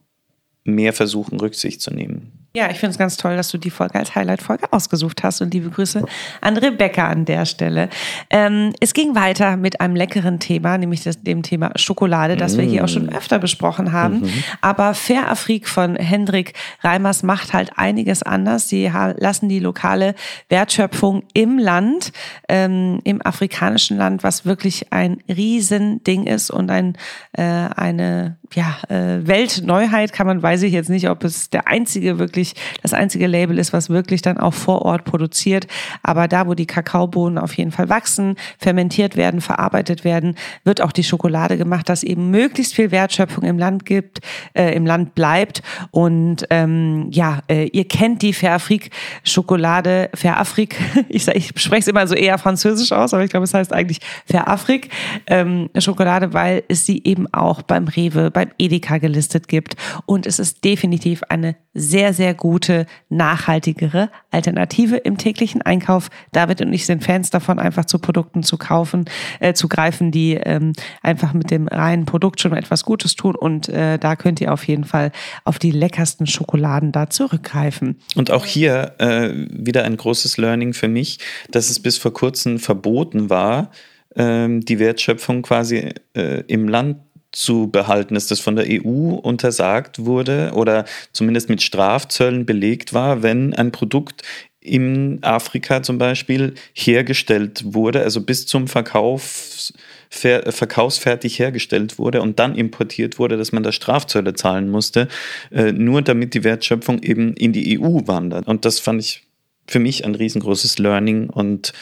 mehr versuchen, Rücksicht zu nehmen. Ja, ich finde es ganz toll, dass du die Folge als Highlight-Folge ausgesucht hast und liebe Grüße an Rebecca an der Stelle. Ähm, es ging weiter mit einem leckeren Thema, nämlich das, dem Thema Schokolade, das mm. wir hier auch schon mm. öfter besprochen haben. Mhm. Aber Fair Afrik von Hendrik Reimers macht halt einiges anders. Sie lassen die lokale Wertschöpfung im Land, ähm, im afrikanischen Land, was wirklich ein Riesending ist und ein, äh, eine ja, äh, Weltneuheit kann man, weiß ich jetzt nicht, ob es der einzige wirklich, das einzige Label ist, was wirklich dann auch vor Ort produziert. Aber da, wo die Kakaobohnen auf jeden Fall wachsen, fermentiert werden, verarbeitet werden, wird auch die Schokolade gemacht, dass eben möglichst viel Wertschöpfung im Land gibt, äh, im Land bleibt. Und ähm, ja, äh, ihr kennt die Fairafrik Schokolade, Fairafrik. Ich, ich spreche es immer so eher französisch aus, aber ich glaube, es heißt eigentlich Fairafrik ähm, Schokolade, weil es sie eben auch beim Rewe, beim Edeka gelistet gibt. Und es ist definitiv eine sehr, sehr gute, nachhaltigere Alternative im täglichen Einkauf. David und ich sind Fans davon, einfach zu Produkten zu kaufen, äh, zu greifen, die ähm, einfach mit dem reinen Produkt schon etwas Gutes tun. Und äh, da könnt ihr auf jeden Fall auf die leckersten Schokoladen da zurückgreifen. Und auch hier äh, wieder ein großes Learning für mich, dass es bis vor kurzem verboten war, ähm, die Wertschöpfung quasi äh, im Land zu behalten, dass das von der EU untersagt wurde oder zumindest mit Strafzöllen belegt war, wenn ein Produkt in Afrika zum Beispiel hergestellt wurde, also bis zum Verkauf, verkaufsfertig hergestellt wurde und dann importiert wurde, dass man da Strafzölle zahlen musste, äh, nur damit die Wertschöpfung eben in die EU wandert. Und das fand ich für mich ein riesengroßes Learning und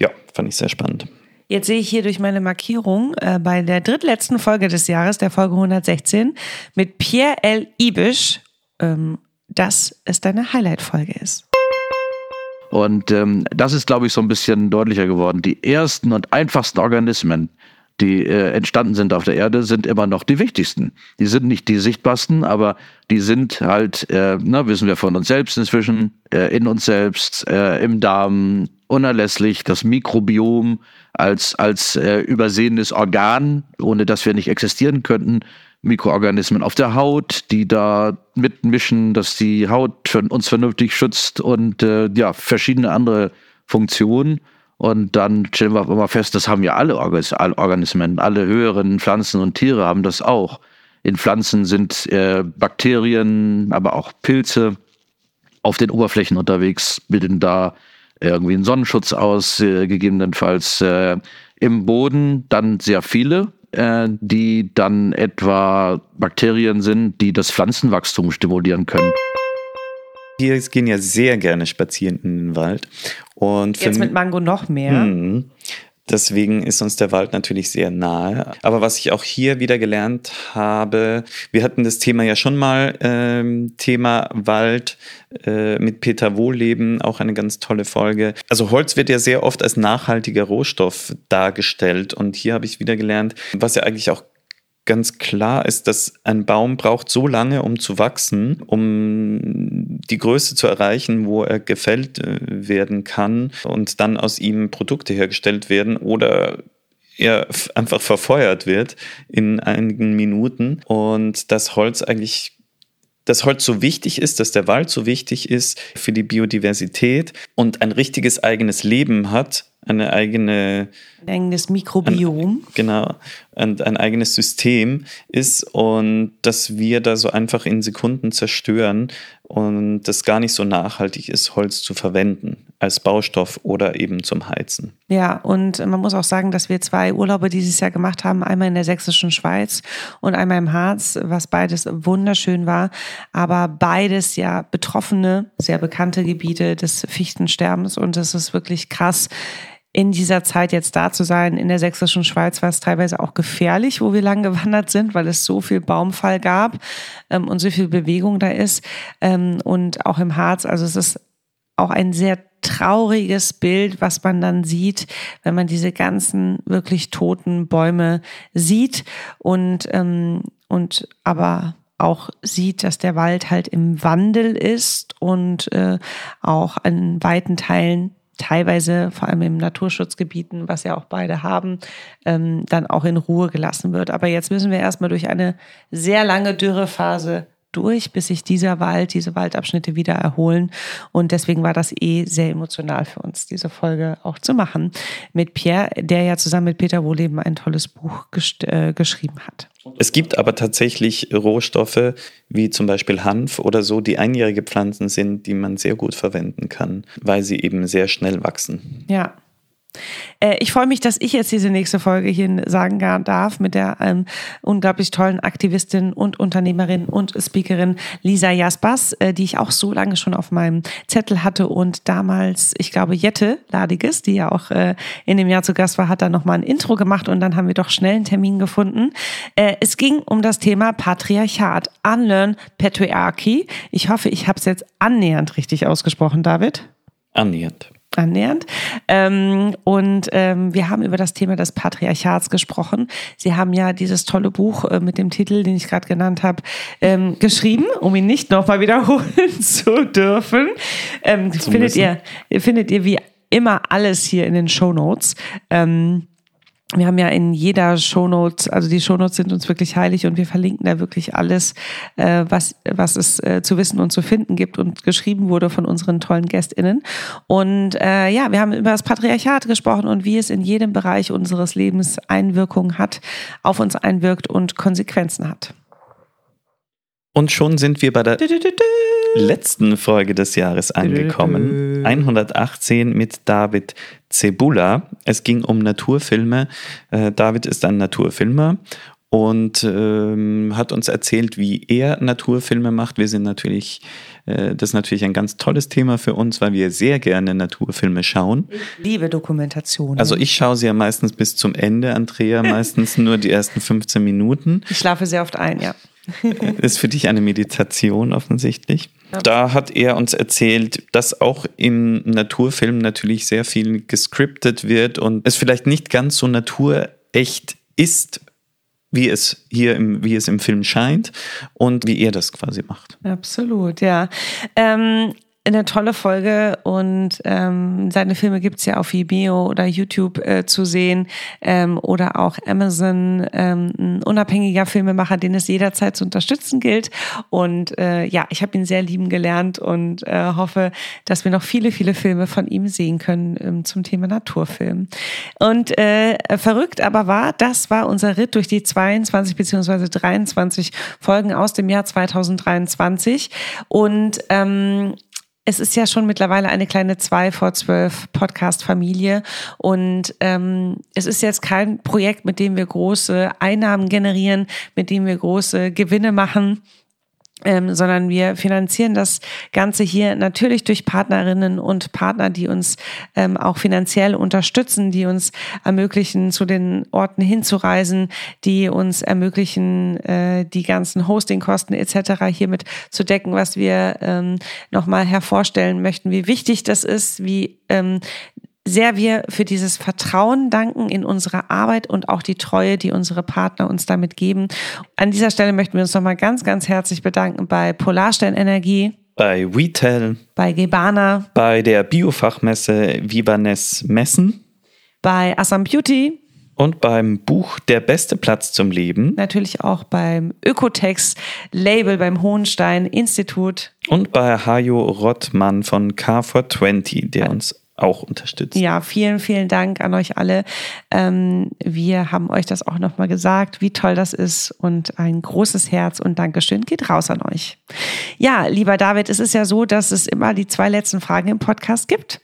ja, fand ich sehr spannend. Jetzt sehe ich hier durch meine Markierung äh, bei der drittletzten Folge des Jahres, der Folge 116, mit Pierre L. Ibisch, ähm, dass es deine Highlight-Folge ist. Und ähm, das ist, glaube ich, so ein bisschen deutlicher geworden. Die ersten und einfachsten Organismen, die äh, entstanden sind auf der Erde, sind immer noch die wichtigsten. Die sind nicht die sichtbarsten, aber die sind halt, äh, na, wissen wir von uns selbst inzwischen, äh, in uns selbst, äh, im Darm, unerlässlich, das Mikrobiom, als, als äh, übersehenes Organ, ohne dass wir nicht existieren könnten. Mikroorganismen auf der Haut, die da mitmischen, dass die Haut für uns vernünftig schützt und äh, ja, verschiedene andere Funktionen. Und dann stellen wir immer fest, das haben ja alle Organismen, alle höheren Pflanzen und Tiere haben das auch. In Pflanzen sind äh, Bakterien, aber auch Pilze auf den Oberflächen unterwegs, bilden da irgendwie einen Sonnenschutz aus, äh, gegebenenfalls äh, im Boden dann sehr viele, äh, die dann etwa Bakterien sind, die das Pflanzenwachstum stimulieren können. Hier gehen ja sehr gerne spazieren in den Wald. Und Jetzt mit Mango noch mehr. Mh, Deswegen ist uns der Wald natürlich sehr nahe. Aber was ich auch hier wieder gelernt habe, wir hatten das Thema ja schon mal, ähm, Thema Wald äh, mit Peter Wohlleben, auch eine ganz tolle Folge. Also Holz wird ja sehr oft als nachhaltiger Rohstoff dargestellt. Und hier habe ich wieder gelernt, was ja eigentlich auch ganz klar ist, dass ein Baum braucht so lange, um zu wachsen, um die Größe zu erreichen, wo er gefällt äh, werden kann und dann aus ihm Produkte hergestellt werden oder er einfach verfeuert wird in einigen Minuten und das Holz eigentlich dass Holz so wichtig ist, dass der Wald so wichtig ist für die Biodiversität und ein richtiges eigenes Leben hat, eine eigene ein eigenes Mikrobiom. Ein, genau, ein, ein eigenes System ist und dass wir da so einfach in Sekunden zerstören und das gar nicht so nachhaltig ist, Holz zu verwenden als Baustoff oder eben zum Heizen. Ja, und man muss auch sagen, dass wir zwei Urlaube dieses Jahr gemacht haben, einmal in der sächsischen Schweiz und einmal im Harz, was beides wunderschön war, aber beides ja betroffene, sehr bekannte Gebiete des Fichtensterbens und es ist wirklich krass, in dieser Zeit jetzt da zu sein. In der sächsischen Schweiz war es teilweise auch gefährlich, wo wir lang gewandert sind, weil es so viel Baumfall gab ähm, und so viel Bewegung da ist. Ähm, und auch im Harz, also es ist auch ein sehr trauriges Bild, was man dann sieht, wenn man diese ganzen wirklich toten Bäume sieht und, ähm, und aber auch sieht, dass der Wald halt im Wandel ist und äh, auch an weiten Teilen teilweise, vor allem im Naturschutzgebieten, was ja auch beide haben, ähm, dann auch in Ruhe gelassen wird. Aber jetzt müssen wir erstmal durch eine sehr lange Dürrephase durch, bis sich dieser Wald, diese Waldabschnitte wieder erholen. Und deswegen war das eh sehr emotional für uns, diese Folge auch zu machen mit Pierre, der ja zusammen mit Peter Wohleben ein tolles Buch äh, geschrieben hat. Es gibt aber tatsächlich Rohstoffe wie zum Beispiel Hanf oder so, die einjährige Pflanzen sind, die man sehr gut verwenden kann, weil sie eben sehr schnell wachsen. Ja, äh, ich freue mich, dass ich jetzt diese nächste Folge hier sagen darf mit der ähm, unglaublich tollen Aktivistin und Unternehmerin und Speakerin Lisa Jaspers, äh, die ich auch so lange schon auf meinem Zettel hatte und damals, ich glaube, Jette Ladiges, die ja auch äh, in dem Jahr zu Gast war, hat da nochmal ein Intro gemacht und dann haben wir doch schnell einen Termin gefunden. Äh, es ging um das Thema Patriarchat, Unlearn Patriarchy. Ich hoffe, ich habe es jetzt annähernd richtig ausgesprochen, David. Annähernd annähernd. Ähm, und ähm, wir haben über das Thema des Patriarchats gesprochen. Sie haben ja dieses tolle Buch äh, mit dem Titel, den ich gerade genannt habe, ähm, geschrieben, um ihn nicht nochmal wiederholen zu dürfen. Ähm, findet ihr, findet ihr wie immer alles hier in den Show Notes. Ähm, wir haben ja in jeder Shownote, also die Shownotes sind uns wirklich heilig und wir verlinken da wirklich alles, äh, was, was es äh, zu wissen und zu finden gibt und geschrieben wurde von unseren tollen GästInnen. Und äh, ja, wir haben über das Patriarchat gesprochen und wie es in jedem Bereich unseres Lebens Einwirkungen hat, auf uns einwirkt und Konsequenzen hat. Und schon sind wir bei der letzten Folge des Jahres angekommen. 118 mit David Cebula. Es ging um Naturfilme. Äh, David ist ein Naturfilmer und ähm, hat uns erzählt, wie er Naturfilme macht. Wir sind natürlich, äh, das ist natürlich ein ganz tolles Thema für uns, weil wir sehr gerne Naturfilme schauen. Ich liebe Dokumentation. Also ich schaue sie ja meistens bis zum Ende, Andrea, meistens nur die ersten 15 Minuten. Ich schlafe sehr oft ein, ja. ist für dich eine Meditation offensichtlich. Da hat er uns erzählt, dass auch im Naturfilm natürlich sehr viel gescriptet wird und es vielleicht nicht ganz so naturecht ist, wie es hier im, wie es im Film scheint und wie er das quasi macht. Absolut, ja. Ähm, eine tolle Folge und ähm, seine Filme gibt's ja auf Vimeo oder YouTube äh, zu sehen ähm, oder auch Amazon, ähm, ein unabhängiger Filmemacher, den es jederzeit zu unterstützen gilt. Und äh, ja, ich habe ihn sehr lieben gelernt und äh, hoffe, dass wir noch viele, viele Filme von ihm sehen können ähm, zum Thema Naturfilm. Und äh, verrückt aber war, das war unser Ritt durch die 22 beziehungsweise 23 Folgen aus dem Jahr 2023 und ähm, es ist ja schon mittlerweile eine kleine zwei vor zwölf Podcast-Familie. Und ähm, es ist jetzt kein Projekt, mit dem wir große Einnahmen generieren, mit dem wir große Gewinne machen ähm, sondern wir finanzieren das Ganze hier natürlich durch Partnerinnen und Partner, die uns ähm, auch finanziell unterstützen, die uns ermöglichen, zu den Orten hinzureisen, die uns ermöglichen, äh, die ganzen Hostingkosten etc. hiermit zu decken, was wir ähm, nochmal hervorstellen möchten, wie wichtig das ist, wie ähm, sehr wir für dieses Vertrauen danken in unsere Arbeit und auch die Treue, die unsere Partner uns damit geben. An dieser Stelle möchten wir uns nochmal ganz, ganz herzlich bedanken bei Polarstern Energie, bei WeTel, bei Gebana, bei der Biofachmesse Vivanes Messen, bei Assam Beauty und beim Buch Der beste Platz zum Leben. Natürlich auch beim Ökotex Label beim Hohenstein Institut. Und bei Hajo Rottmann von K420, der uns auch unterstützt. Ja, vielen, vielen Dank an euch alle. Ähm, wir haben euch das auch nochmal gesagt, wie toll das ist und ein großes Herz und Dankeschön geht raus an euch. Ja, lieber David, es ist ja so, dass es immer die zwei letzten Fragen im Podcast gibt.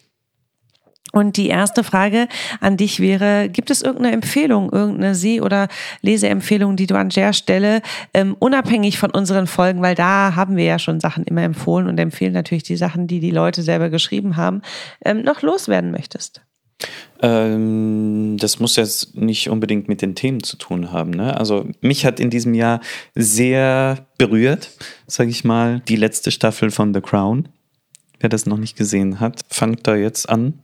Und die erste Frage an dich wäre, gibt es irgendeine Empfehlung, irgendeine Seh- oder Leseempfehlung, die du an der Stelle, ähm, unabhängig von unseren Folgen, weil da haben wir ja schon Sachen immer empfohlen und empfehlen natürlich die Sachen, die die Leute selber geschrieben haben, ähm, noch loswerden möchtest? Ähm, das muss jetzt nicht unbedingt mit den Themen zu tun haben. Ne? Also mich hat in diesem Jahr sehr berührt, sage ich mal, die letzte Staffel von The Crown. Wer das noch nicht gesehen hat, fangt da jetzt an,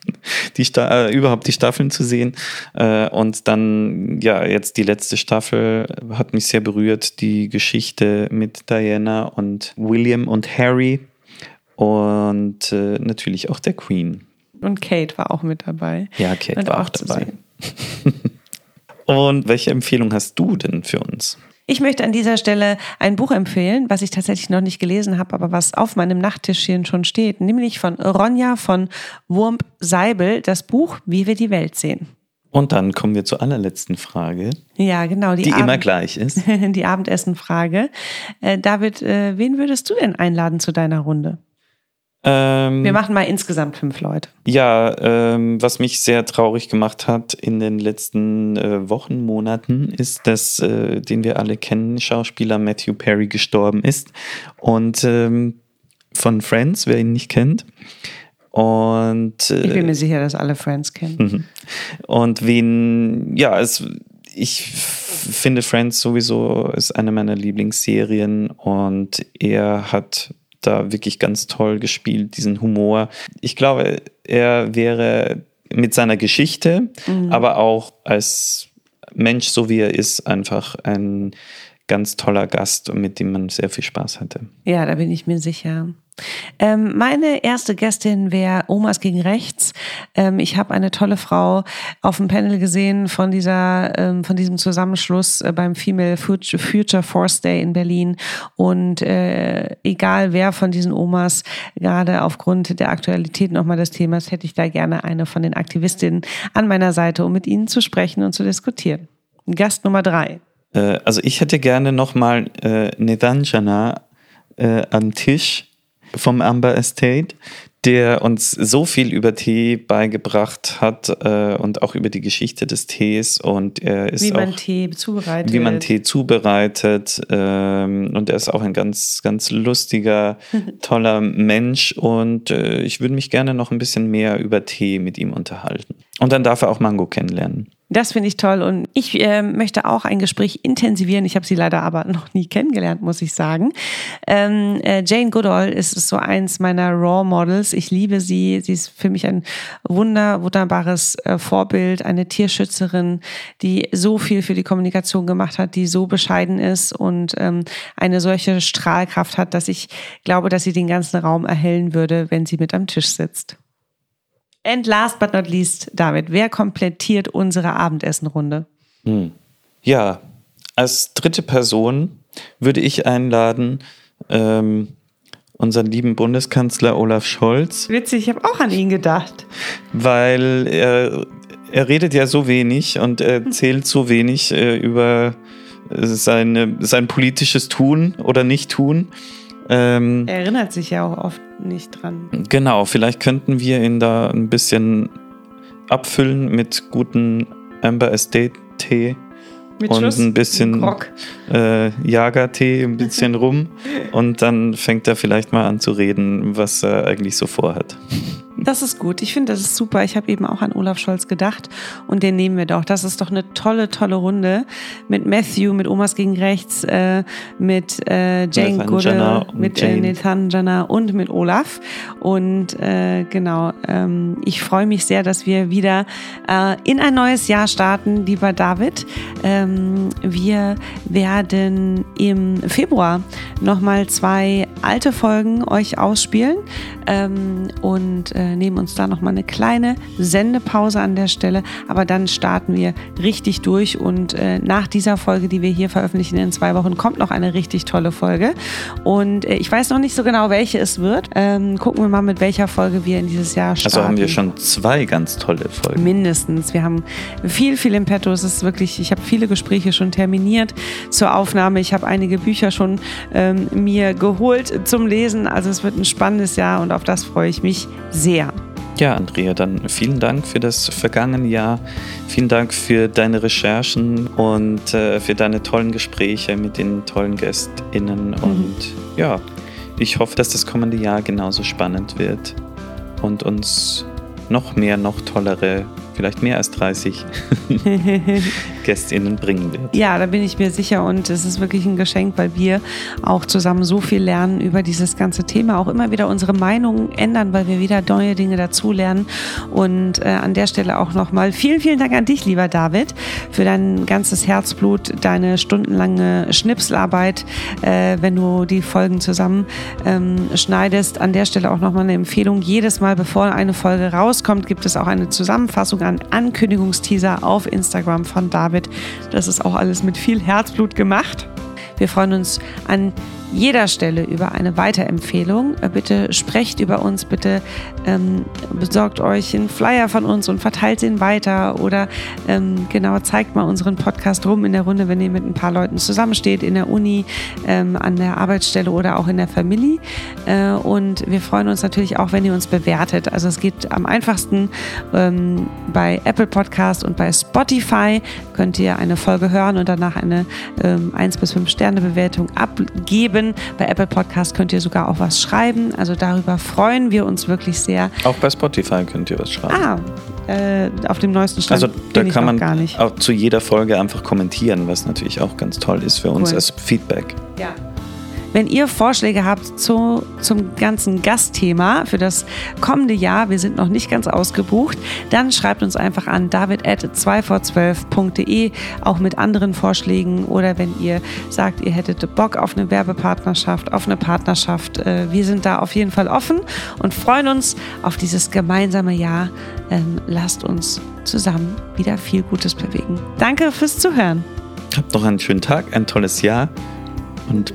die Sta äh, überhaupt die Staffeln zu sehen. Äh, und dann, ja, jetzt die letzte Staffel hat mich sehr berührt. Die Geschichte mit Diana und William und Harry und äh, natürlich auch der Queen. Und Kate war auch mit dabei. Ja, Kate und war auch dabei. und welche Empfehlung hast du denn für uns? Ich möchte an dieser Stelle ein Buch empfehlen, was ich tatsächlich noch nicht gelesen habe, aber was auf meinem Nachttischchen schon steht, nämlich von Ronja von Wurmp-Seibel, das Buch Wie wir die Welt sehen. Und dann kommen wir zur allerletzten Frage. Ja, genau. Die, die immer gleich ist. die Abendessenfrage. Äh, David, äh, wen würdest du denn einladen zu deiner Runde? Ähm, Wir machen mal insgesamt fünf Leute. Ja, ähm, was mich sehr traurig gemacht hat in den letzten äh, Wochen, Monaten, ist, dass, äh, den wir alle kennen, Schauspieler Matthew Perry gestorben ist. Und ähm, von Friends, wer ihn nicht kennt. Und äh, ich bin mir sicher, dass alle Friends kennen. Mhm. Und wen, ja, es, ich finde Friends sowieso ist eine meiner Lieblingsserien und er hat da wirklich ganz toll gespielt, diesen Humor. Ich glaube, er wäre mit seiner Geschichte, mhm. aber auch als Mensch, so wie er ist, einfach ein ganz toller Gast, mit dem man sehr viel Spaß hatte. Ja, da bin ich mir sicher. Ähm, meine erste Gästin wäre Omas gegen Rechts. Ähm, ich habe eine tolle Frau auf dem Panel gesehen von dieser, ähm, von diesem Zusammenschluss äh, beim Female Future Force Day in Berlin. Und äh, egal wer von diesen Omas, gerade aufgrund der Aktualität nochmal des Themas, hätte ich da gerne eine von den Aktivistinnen an meiner Seite, um mit ihnen zu sprechen und zu diskutieren. Gast Nummer drei. Äh, also ich hätte gerne nochmal äh, Nedanjana äh, am Tisch vom Amber Estate, der uns so viel über Tee beigebracht hat äh, und auch über die Geschichte des Tees. Und er ist wie man auch, Tee zubereitet, wie man Tee zubereitet ähm, und er ist auch ein ganz ganz lustiger toller Mensch. Und äh, ich würde mich gerne noch ein bisschen mehr über Tee mit ihm unterhalten. Und dann darf er auch Mango kennenlernen. Das finde ich toll und ich äh, möchte auch ein Gespräch intensivieren. Ich habe sie leider aber noch nie kennengelernt, muss ich sagen. Ähm, äh, Jane Goodall ist so eins meiner Raw Models. Ich liebe sie. Sie ist für mich ein wunder, wunderbares äh, Vorbild, eine Tierschützerin, die so viel für die Kommunikation gemacht hat, die so bescheiden ist und ähm, eine solche Strahlkraft hat, dass ich glaube, dass sie den ganzen Raum erhellen würde, wenn sie mit am Tisch sitzt. And last but not least, David, wer komplettiert unsere Abendessenrunde? Hm. Ja, als dritte Person würde ich einladen ähm, unseren lieben Bundeskanzler Olaf Scholz. Witzig, ich habe auch an ihn gedacht. Weil er, er redet ja so wenig und erzählt so wenig äh, über seine, sein politisches Tun oder Nicht-Tun. Ähm, er erinnert sich ja auch oft nicht dran. Genau, vielleicht könnten wir ihn da ein bisschen abfüllen mit guten Amber Estate Tee Mit und Schuss, ein bisschen äh, Jagertee, ein bisschen rum und dann fängt er vielleicht mal an zu reden, was er eigentlich so vorhat. Das ist gut. Ich finde, das ist super. Ich habe eben auch an Olaf Scholz gedacht und den nehmen wir doch. Das ist doch eine tolle, tolle Runde mit Matthew, mit Omas gegen Rechts, äh, mit äh, Jane Nathan Gudde, Jana und mit äh, Jane. Nathan Jana und mit Olaf. Und äh, genau, ähm, ich freue mich sehr, dass wir wieder äh, in ein neues Jahr starten, lieber David. Ähm, wir werden im Februar nochmal zwei alte Folgen euch ausspielen ähm, und äh, nehmen uns da nochmal eine kleine Sendepause an der Stelle. Aber dann starten wir richtig durch und äh, nach dieser Folge, die wir hier veröffentlichen in zwei Wochen, kommt noch eine richtig tolle Folge. Und äh, ich weiß noch nicht so genau, welche es wird. Ähm, gucken wir mal, mit welcher Folge wir in dieses Jahr starten. Also haben wir schon zwei ganz tolle Folgen. Mindestens. Wir haben viel, viel im Petto. Es ist wirklich, ich habe viele Gespräche schon terminiert zur Aufnahme. Ich habe einige Bücher schon ähm, mir geholt zum Lesen. Also es wird ein spannendes Jahr und auf das freue ich mich sehr. Ja, Andrea, dann vielen Dank für das vergangene Jahr. Vielen Dank für deine Recherchen und äh, für deine tollen Gespräche mit den tollen GästInnen. Und ja, ich hoffe, dass das kommende Jahr genauso spannend wird und uns noch mehr, noch tollere, vielleicht mehr als 30 GästInnen bringen wird. Ja, da bin ich mir sicher und es ist wirklich ein Geschenk, weil wir auch zusammen so viel lernen über dieses ganze Thema, auch immer wieder unsere Meinungen ändern, weil wir wieder neue Dinge dazulernen. Und äh, an der Stelle auch nochmal vielen, vielen Dank an dich, lieber David, für dein ganzes Herzblut, deine stundenlange Schnipselarbeit, äh, wenn du die Folgen zusammen ähm, schneidest. An der Stelle auch nochmal eine Empfehlung. Jedes Mal, bevor eine Folge rauskommt, gibt es auch eine Zusammenfassung an Ankündigungsteaser auf Instagram von David. Das ist auch alles mit viel Herzblut gemacht. Wir freuen uns an jeder Stelle über eine Weiterempfehlung. Äh, Bitte sprecht über uns, bitte ähm, besorgt euch einen Flyer von uns und verteilt ihn weiter oder ähm, genau zeigt mal unseren Podcast rum in der Runde, wenn ihr mit ein paar Leuten zusammensteht, in der Uni, ähm, an der Arbeitsstelle oder auch in der Familie. Äh, und wir freuen uns natürlich auch, wenn ihr uns bewertet. Also es geht am einfachsten ähm, bei Apple Podcast und bei Spotify könnt ihr eine Folge hören und danach eine ähm, 1 bis 5 Sterne Bewertung abgeben. Bei Apple Podcast könnt ihr sogar auch was schreiben. Also darüber freuen wir uns wirklich sehr. Auch bei Spotify könnt ihr was schreiben. Ah, äh, auf dem neuesten Stand Also da kann man gar nicht. auch zu jeder Folge einfach kommentieren, was natürlich auch ganz toll ist für uns Cool. als Feedback. Ja. Wenn ihr Vorschläge habt zu, zum ganzen Gastthema für das kommende Jahr, wir sind noch nicht ganz ausgebucht, dann schreibt uns einfach an david.2vor12.de, auch mit anderen Vorschlägen oder wenn ihr sagt, ihr hättet Bock auf eine Werbepartnerschaft, auf eine Partnerschaft. Äh, Wir sind da auf jeden Fall offen und freuen uns auf dieses gemeinsame Jahr. Ähm, Lasst uns zusammen wieder viel Gutes bewegen. Danke fürs Zuhören. Habt noch einen schönen Tag, ein tolles Jahr und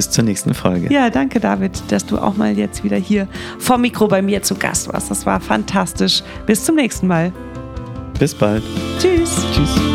bis zur nächsten Folge. Ja, danke David, dass du auch mal jetzt wieder hier vom Mikro bei mir zu Gast warst. Das war fantastisch. Bis zum nächsten Mal. Bis bald. Tschüss. Tschüss.